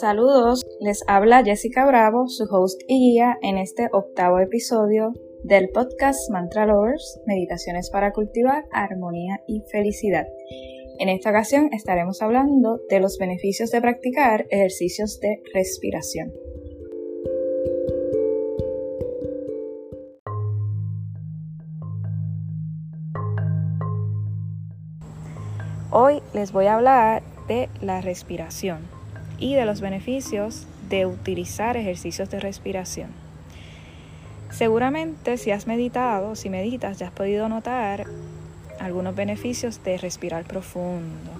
Saludos, les habla Jessica Bravo, su host y guía en este octavo episodio del podcast Mantra Lovers, Meditaciones para cultivar armonía y felicidad. En esta ocasión estaremos hablando de los beneficios de practicar ejercicios de respiración. Hoy les voy a hablar de la respiración y de los beneficios de utilizar ejercicios de respiración. Seguramente si has meditado, si meditas, ya has podido notar algunos beneficios de respirar profundo.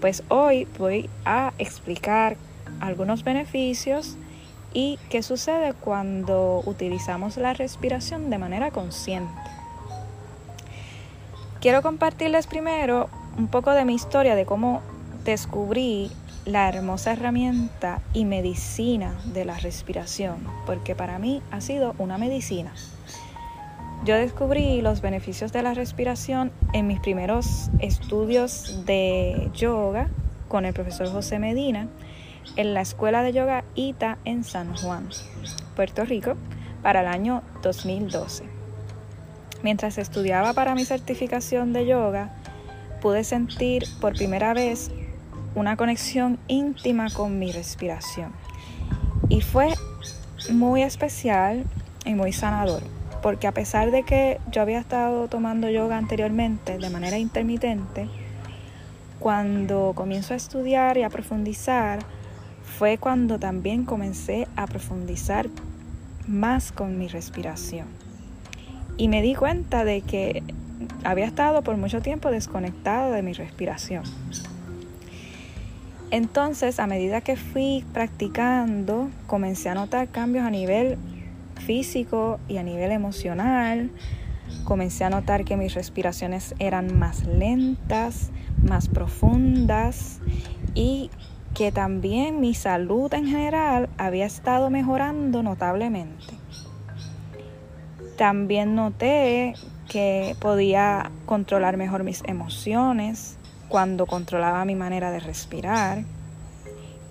Pues hoy voy a explicar algunos beneficios y qué sucede cuando utilizamos la respiración de manera consciente. Quiero compartirles primero un poco de mi historia de cómo descubrí la hermosa herramienta y medicina de la respiración, porque para mí ha sido una medicina. Yo descubrí los beneficios de la respiración en mis primeros estudios de yoga con el profesor José Medina en la Escuela de Yoga ITA en San Juan, Puerto Rico, para el año 2012. Mientras estudiaba para mi certificación de yoga, pude sentir por primera vez una conexión íntima con mi respiración. Y fue muy especial y muy sanador, porque a pesar de que yo había estado tomando yoga anteriormente de manera intermitente, cuando comienzo a estudiar y a profundizar, fue cuando también comencé a profundizar más con mi respiración. Y me di cuenta de que había estado por mucho tiempo desconectado de mi respiración. Entonces, a medida que fui practicando, comencé a notar cambios a nivel físico y a nivel emocional. Comencé a notar que mis respiraciones eran más lentas, más profundas y que también mi salud en general había estado mejorando notablemente. También noté que podía controlar mejor mis emociones, cuando controlaba mi manera de respirar.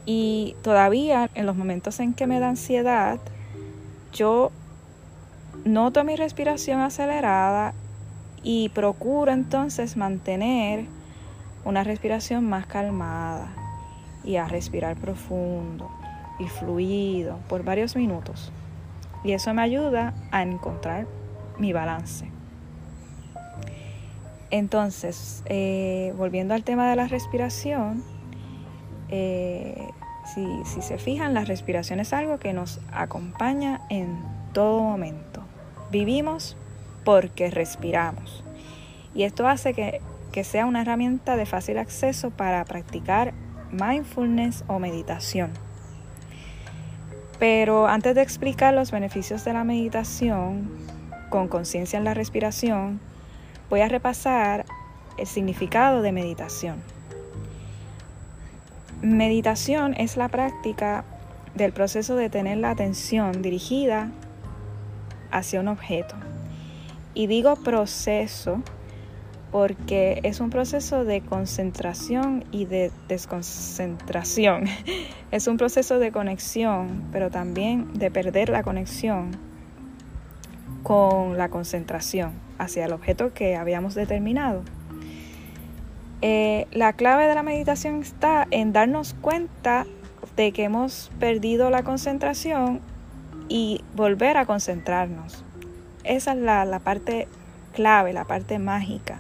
Y todavía en los momentos en que me da ansiedad, yo noto mi respiración acelerada y procuro entonces mantener una respiración más calmada y a respirar profundo y fluido por varios minutos. Y eso me ayuda a encontrar mi balance. Entonces, eh, volviendo al tema de la respiración, eh, si, si se fijan, la respiración es algo que nos acompaña en todo momento. Vivimos porque respiramos. Y esto hace que, que sea una herramienta de fácil acceso para practicar mindfulness o meditación. Pero antes de explicar los beneficios de la meditación con conciencia en la respiración, voy a repasar el significado de meditación. Meditación es la práctica del proceso de tener la atención dirigida hacia un objeto. Y digo proceso porque es un proceso de concentración y de desconcentración. Es un proceso de conexión, pero también de perder la conexión con la concentración hacia el objeto que habíamos determinado. Eh, la clave de la meditación está en darnos cuenta de que hemos perdido la concentración y volver a concentrarnos. Esa es la, parte clave, la parte mágica.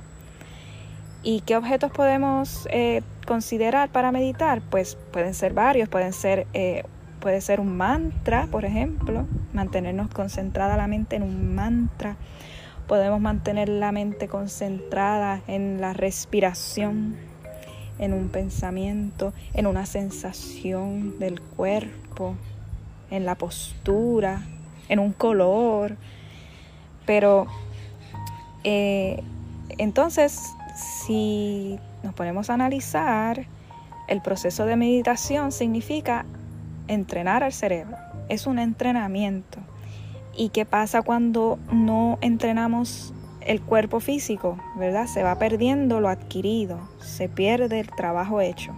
¿Y qué objetos podemos eh, considerar para meditar? Pues pueden ser varios, pueden ser, eh, puede ser un mantra, por ejemplo, mantenernos concentrada la mente en un mantra Podemos mantener la mente concentrada en la respiración, en un pensamiento, en una sensación del cuerpo, en la postura, en un color. Pero eh, entonces, si nos ponemos a analizar, el proceso de meditación significa entrenar al cerebro. Es un entrenamiento. ¿Y qué pasa cuando no entrenamos el cuerpo físico? ¿Verdad? Se va perdiendo lo adquirido, se pierde el trabajo hecho.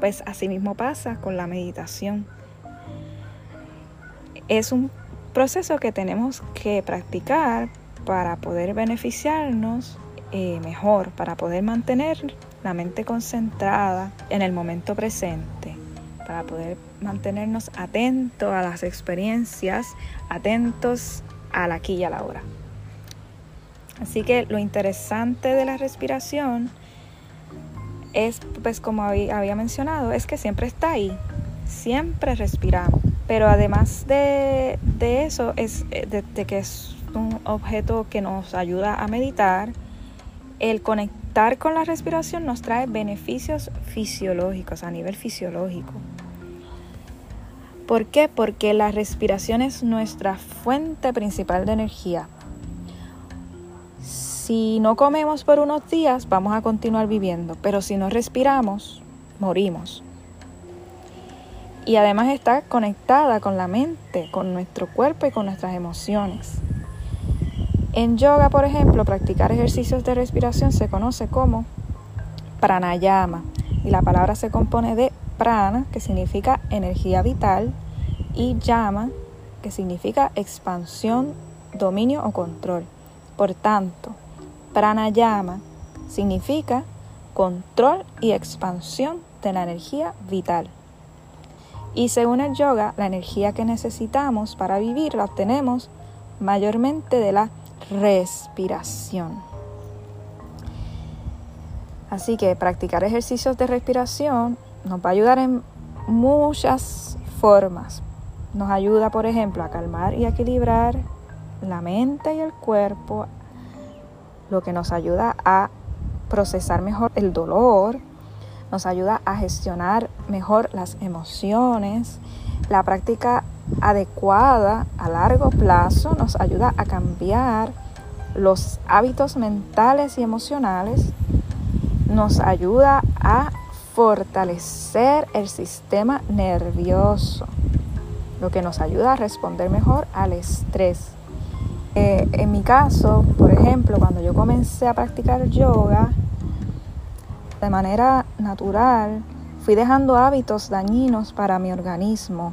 Pues así mismo pasa con la meditación. Es un proceso que tenemos que practicar para poder beneficiarnos eh, mejor, para poder mantener la mente concentrada en el momento presente, para poder mantenernos atentos a las experiencias, atentos al aquí y a la hora. Así que lo interesante de la respiración es, pues como había mencionado, es que siempre está ahí, siempre respiramos. Pero además de, eso, es eh, de que es un objeto que nos ayuda a meditar, el conectar con la respiración nos trae beneficios fisiológicos, a nivel fisiológico. ¿Por qué? Porque la respiración es nuestra fuente principal de energía. Si no comemos por unos días, vamos a continuar viviendo, pero si no respiramos, morimos. Y además está conectada con la mente, con nuestro cuerpo y con nuestras emociones. En yoga, por ejemplo, practicar ejercicios de respiración se conoce como pranayama y la palabra se compone de prana, que significa energía vital, y yama, que significa expansión, dominio o control. Por tanto, pranayama significa control y expansión de la energía vital. Y según el yoga, la energía que necesitamos para vivir la obtenemos mayormente de la respiración. Así que practicar ejercicios de respiración nos va a ayudar en muchas formas. Nos ayuda, por ejemplo, a calmar y equilibrar la mente y el cuerpo, lo que nos ayuda a procesar mejor el dolor, nos ayuda a gestionar mejor las emociones. La práctica adecuada a largo plazo nos ayuda a cambiar los hábitos mentales y emocionales, nos ayuda a fortalecer el sistema nervioso, lo que nos ayuda a responder mejor al estrés. Eh, en mi caso, por ejemplo, cuando yo comencé a practicar yoga de manera natural, fui dejando hábitos dañinos para mi organismo,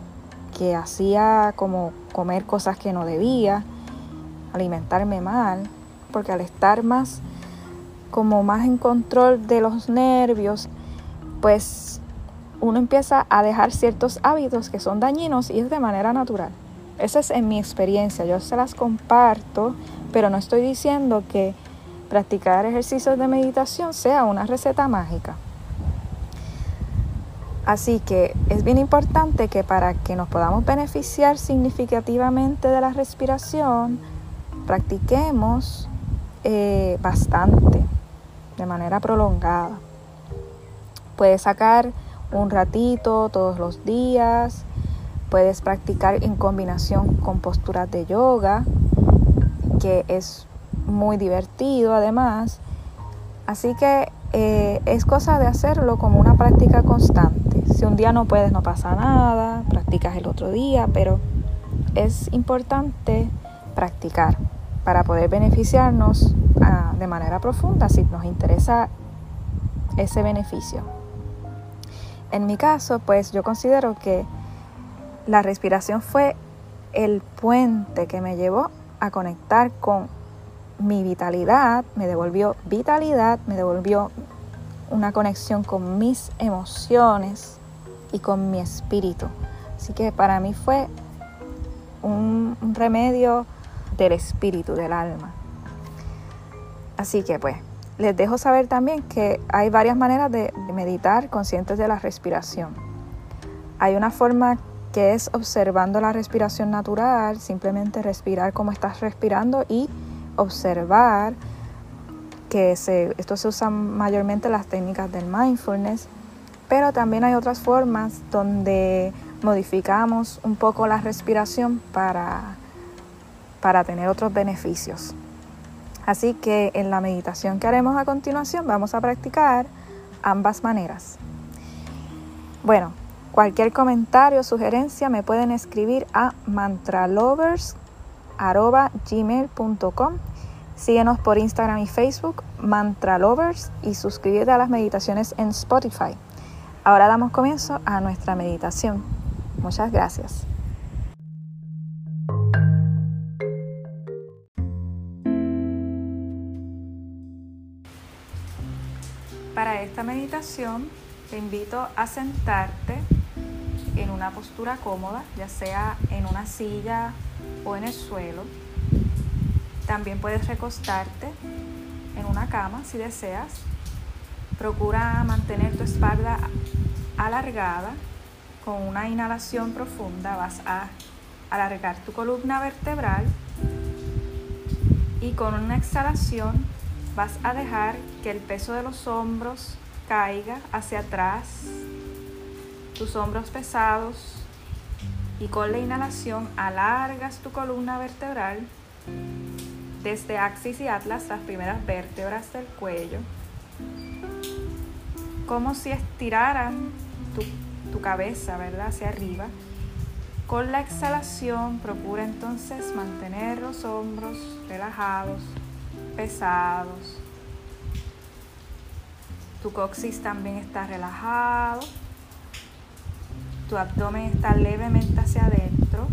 que hacía como comer cosas que no debía, alimentarme mal, porque al estar más como más en control de los nervios, pues uno empieza a dejar ciertos hábitos que son dañinos y es de manera natural. Esa es en mi experiencia, yo se las comparto, pero no estoy diciendo que practicar ejercicios de meditación sea una receta mágica. Así que es bien importante que para que nos podamos beneficiar significativamente de la respiración, practiquemos eh, bastante, de manera prolongada. Puedes sacar un ratito todos los días, puedes practicar en combinación con posturas de yoga, que es muy divertido además. Así que eh, es cosa de hacerlo como una práctica constante. Si un día no puedes, no pasa nada, practicas el otro día, pero es importante practicar para poder beneficiarnos ah, de manera profunda si nos interesa ese beneficio. En mi caso, pues yo considero que la respiración fue el puente que me llevó a conectar con mi vitalidad, me devolvió vitalidad, me devolvió una conexión con mis emociones y con mi espíritu. Así que para mí fue un, remedio del espíritu, del alma. Así que pues, les dejo saber también que hay varias maneras de meditar conscientes de la respiración. Hay una forma que es observando la respiración natural, simplemente respirar como estás respirando y observar que se, esto se usa mayormente las técnicas del mindfulness, pero también hay otras formas donde modificamos un poco la respiración para, para tener otros beneficios. Así que en la meditación que haremos a continuación vamos a practicar ambas maneras. Bueno, cualquier comentario o sugerencia me pueden escribir a mantralovers.com gmail.com. Síguenos por Instagram y Facebook, Mantra Lovers, y suscríbete a las meditaciones en Spotify. Ahora damos comienzo a nuestra meditación. Muchas gracias. Te invito a sentarte en una postura cómoda, ya sea en una silla o en el suelo. También puedes recostarte en una cama si deseas. Procura mantener tu espalda alargada. Con una inhalación profunda vas a alargar tu columna vertebral y con una exhalación vas a dejar que el peso de los hombros caiga hacia atrás, tus hombros pesados y con la inhalación alargas tu columna vertebral desde axis y atlas, las primeras vértebras del cuello, como si estiraran tu, tu cabeza, ¿verdad? Hacia arriba. Con la exhalación procura entonces mantener los hombros relajados, pesados. Tu coxis también está relajado. Tu abdomen está levemente hacia adentro.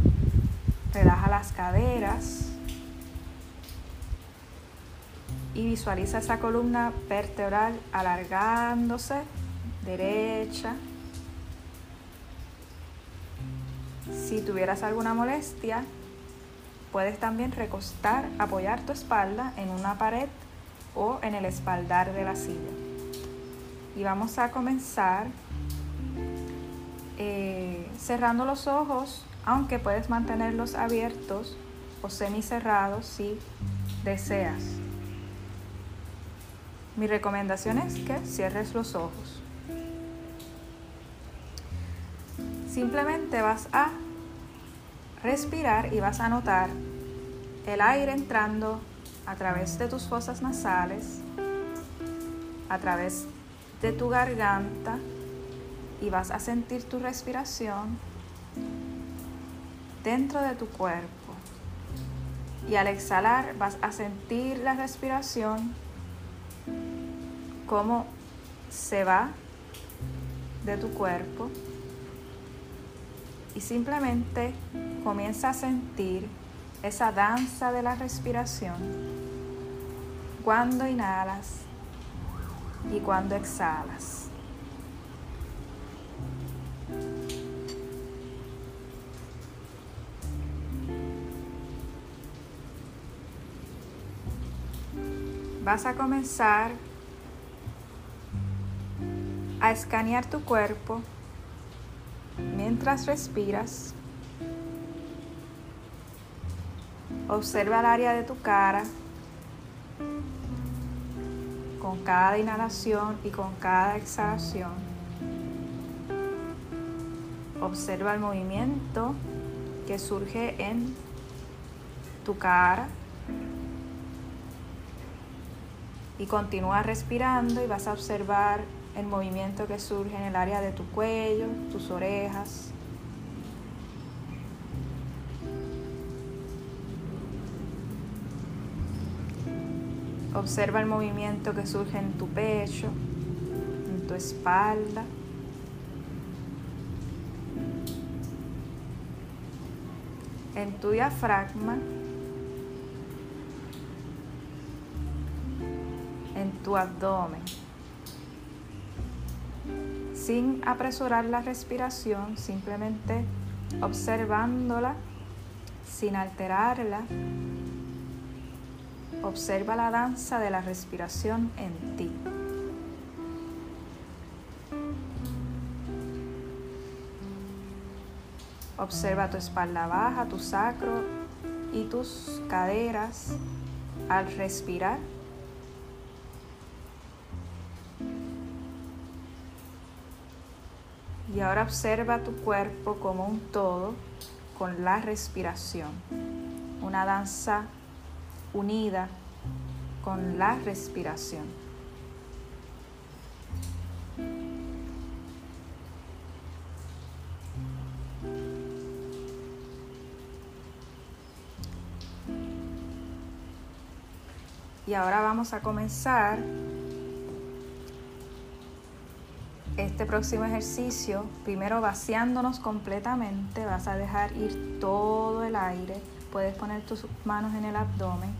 Relaja las caderas. Y visualiza esa columna vertebral alargándose, derecha. Si tuvieras alguna molestia, Puedes también recostar, apoyar tu espalda en una pared o en el espaldar de la silla. Y vamos a comenzar eh, cerrando los ojos, aunque puedes mantenerlos abiertos o semicerrados si deseas. Mi recomendación es que cierres los ojos. Simplemente vas a respirar y vas a notar el aire entrando a través de tus fosas nasales, a través de tu garganta y vas a sentir tu respiración dentro de tu cuerpo. Y al exhalar vas a sentir la respiración como se va de tu cuerpo y simplemente comienza a sentir esa danza de la respiración cuando inhalas y cuando exhalas. Vas a comenzar a escanear tu cuerpo mientras respiras Observa el área de tu cara con cada inhalación y con cada exhalación. Observa el movimiento que surge en tu cara y continúa respirando y vas a observar el movimiento que surge en el área de tu cuello, tus orejas, Observa el movimiento que surge en tu pecho, en tu espalda. En tu diafragma. En tu abdomen. Sin apresurar la respiración, simplemente observándola, sin alterarla Observa la danza de la respiración en ti. Observa tu espalda baja, tu sacro y tus caderas al respirar. Y ahora observa tu cuerpo como un todo con la respiración. Una danza unida con la respiración. Y ahora vamos a comenzar este próximo ejercicio, primero vaciándonos completamente, vas a dejar ir todo el aire. Puedes poner tus manos en el abdomen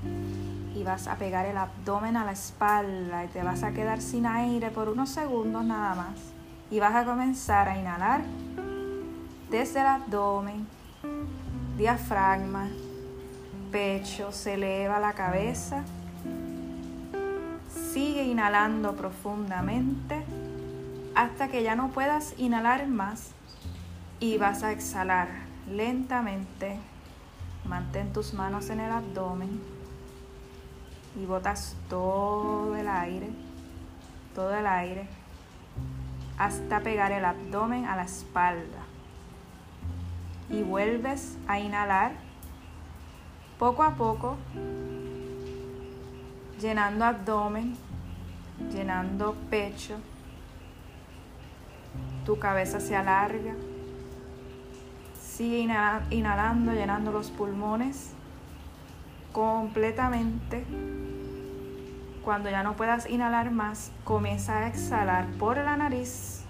y vas a pegar el abdomen a la espalda y te vas a quedar sin aire por unos segundos nada más. Y vas a comenzar a inhalar desde el abdomen, diafragma, pecho, se eleva la cabeza. Sigue inhalando profundamente hasta que ya no puedas inhalar más y vas a exhalar lentamente. Mantén tus manos en el abdomen y botas todo el aire, todo el aire, hasta pegar el abdomen a la espalda. Y vuelves a inhalar poco a poco, llenando abdomen, llenando pecho, tu cabeza se alarga. Sigue inhalando, llenando los pulmones completamente. Cuando ya no puedas inhalar más, comienza a exhalar por la nariz.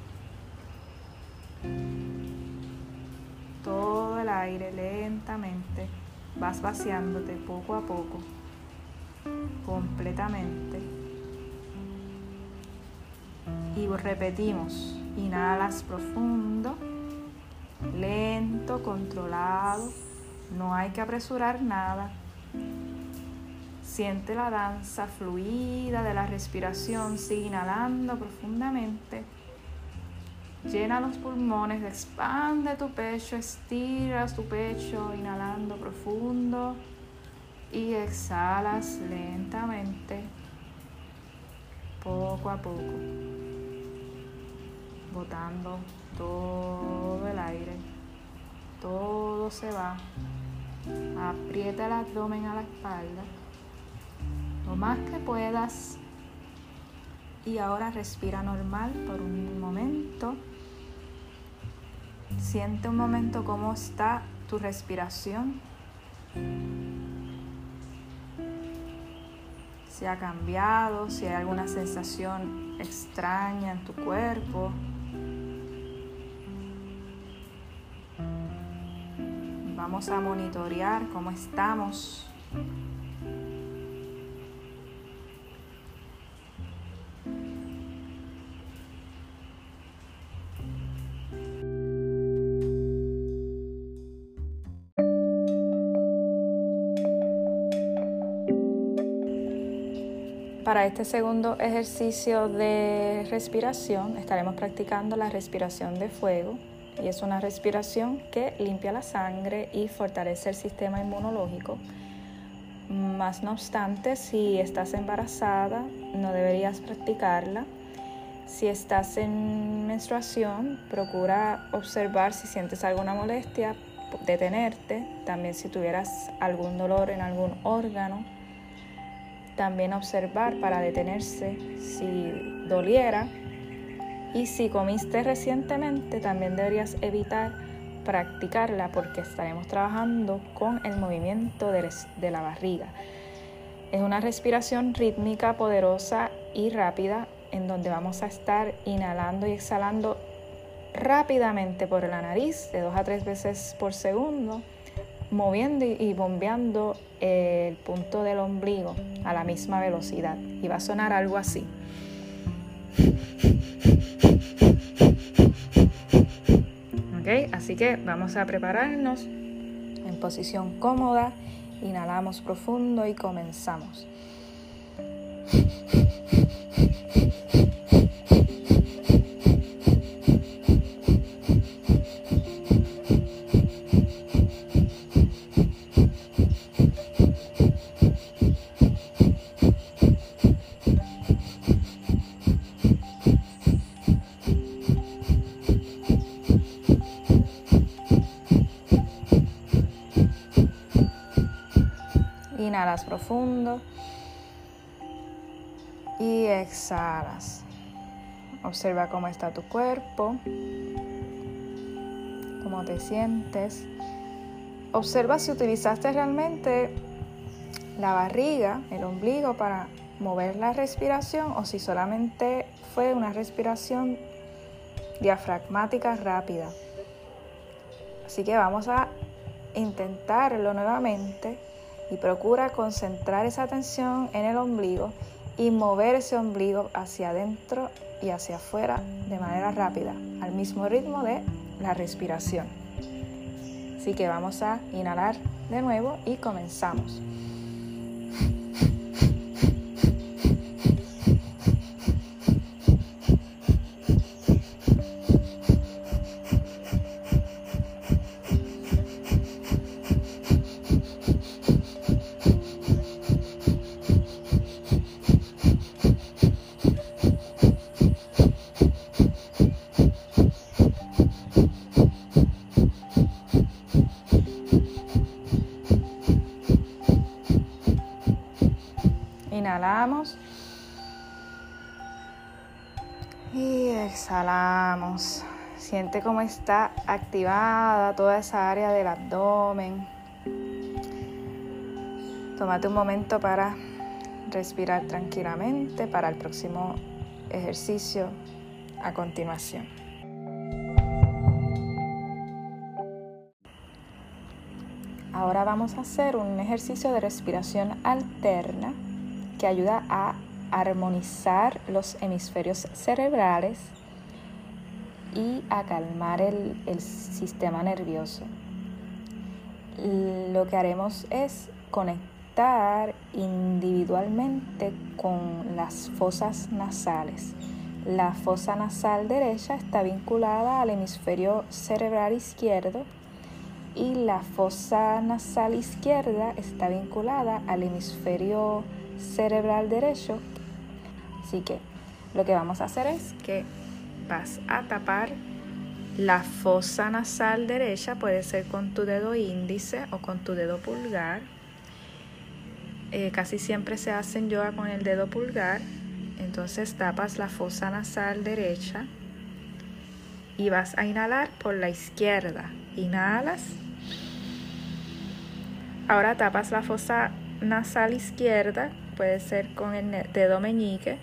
Todo el aire lentamente. Vas vaciándote poco a poco. Completamente. Y repetimos. Inhalas profundo, lento, controlado. No hay que apresurar nada. Siente la danza fluida de la respiración. Sigue inhalando profundamente. Llena los pulmones, expande tu pecho, estiras tu pecho, inhalando profundo y exhalas lentamente, poco a poco botando todo el aire. Todo se va. Aprieta el abdomen a la espalda. Lo más que puedas. Y ahora respira normal por un momento. Siente un momento cómo está tu respiración. Si ha cambiado, si hay alguna sensación extraña en tu cuerpo. A monitorear cómo estamos. Para este segundo ejercicio de respiración estaremos practicando la respiración de fuego y es una respiración que limpia la sangre y fortalece el sistema inmunológico. Más no obstante, si estás embarazada, no deberías practicarla. Si estás en menstruación, procura observar si sientes alguna molestia, detenerte. También si tuvieras algún dolor en algún órgano, también observar para detenerse si doliera y si comiste recientemente, también deberías evitar practicarla porque estaremos trabajando con el movimiento de la barriga. Es una respiración rítmica, poderosa y rápida en donde vamos a estar inhalando y exhalando rápidamente por la nariz de dos a tres veces por segundo, moviendo y bombeando el punto del ombligo a la misma velocidad. Y va a sonar algo así. Así que vamos a prepararnos en posición cómoda, inhalamos profundo y comenzamos. Inhalas profundo y exhalas. Observa cómo está tu cuerpo, cómo te sientes. Observa si utilizaste realmente la barriga, el ombligo para mover la respiración o si solamente fue una respiración diafragmática rápida. Así que vamos a intentarlo nuevamente y procura concentrar esa atención en el ombligo y mover ese ombligo hacia adentro y hacia afuera de manera rápida, al mismo ritmo de la respiración. Así que vamos a inhalar de nuevo y comenzamos. Inhalamos. Y exhalamos. Siente cómo está activada toda esa área del abdomen. Tómate un momento para respirar tranquilamente para el próximo ejercicio a continuación. Ahora vamos a hacer un ejercicio de respiración alterna que ayuda a armonizar los hemisferios cerebrales y a calmar el, sistema nervioso. Lo que haremos es conectar individualmente con las fosas nasales. La fosa nasal derecha está vinculada al hemisferio cerebral izquierdo y la fosa nasal izquierda está vinculada al hemisferio cerebral derecho. Así que lo que vamos a hacer es que vas a tapar la fosa nasal derecha, puede ser con tu dedo índice o con tu dedo pulgar. Eh, casi siempre se hacen yoga con el dedo pulgar. Entonces tapas la fosa nasal derecha y vas a inhalar por la izquierda. Inhalas. Ahora tapas la fosa nasal izquierda puede ser con el dedo meñique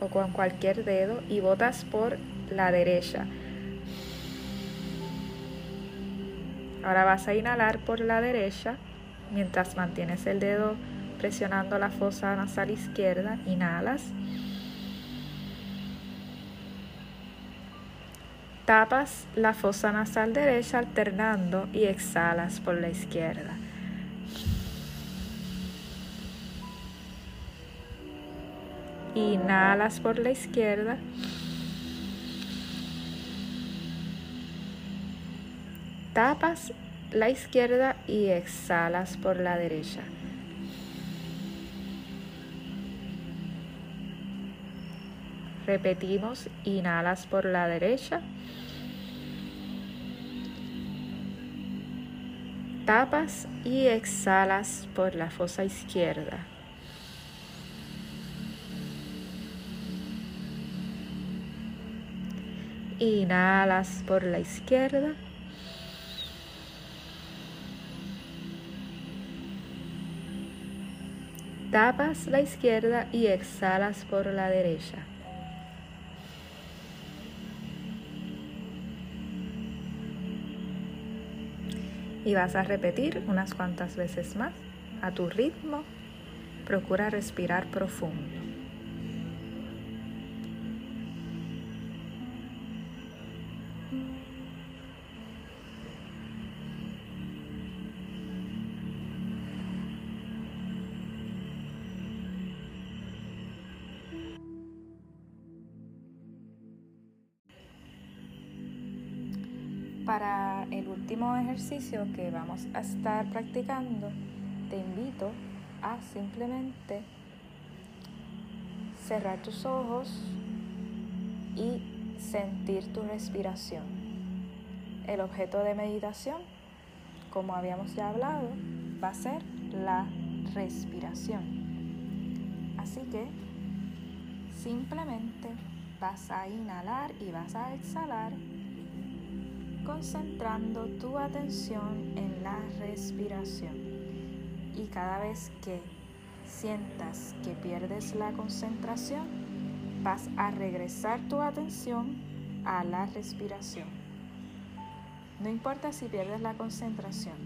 o con cualquier dedo y botas por la derecha. Ahora vas a inhalar por la derecha mientras mantienes el dedo presionando la fosa nasal izquierda. Inhalas. Tapas la fosa nasal derecha alternando y exhalas por la izquierda. Inhalas por la izquierda. Tapas la izquierda y exhalas por la derecha. Repetimos, inhalas por la derecha. Tapas y exhalas por la fosa izquierda. Inhalas por la izquierda. Tapas la izquierda y exhalas por la derecha. Y vas a repetir unas cuantas veces más a tu ritmo. Procura respirar profundo. Para el último ejercicio que vamos a estar practicando, te invito a simplemente cerrar tus ojos y sentir tu respiración. El objeto de meditación, como habíamos ya hablado, va a ser la respiración. Así que simplemente vas a inhalar y vas a exhalar concentrando tu atención en la respiración. Y cada vez que sientas que pierdes la concentración, vas a regresar tu atención a la respiración. No importa si pierdes la concentración.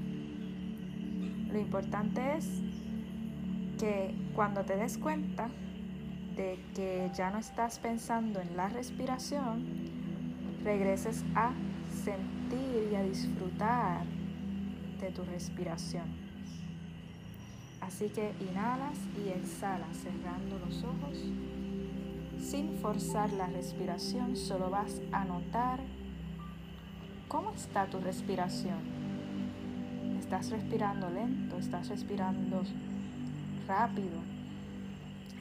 Lo importante es que cuando te des cuenta de que ya no estás pensando en la respiración, regreses a sentir y a disfrutar de tu respiración. Así que inhalas y exhalas cerrando los ojos. Sin forzar la respiración, solo vas a notar cómo está tu respiración. ¿Estás respirando lento? ¿Estás respirando rápido?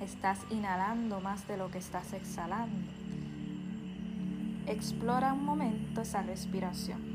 ¿Estás inhalando más de lo que estás exhalando? Explora un momento esa respiración.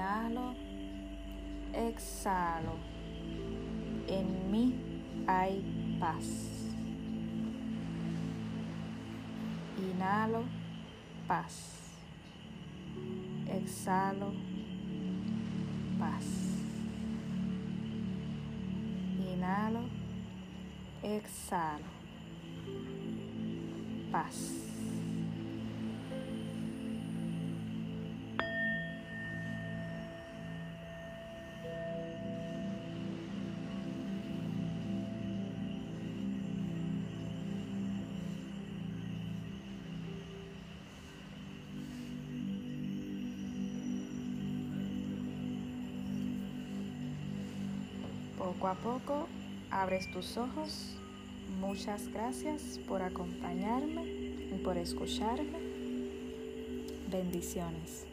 Inhalo, exhalo. En mí hay paz. Inhalo, paz. Exhalo, paz. Inhalo, exhalo, paz. Poco a poco abres tus ojos. Muchas gracias por acompañarme y por escucharme. Bendiciones.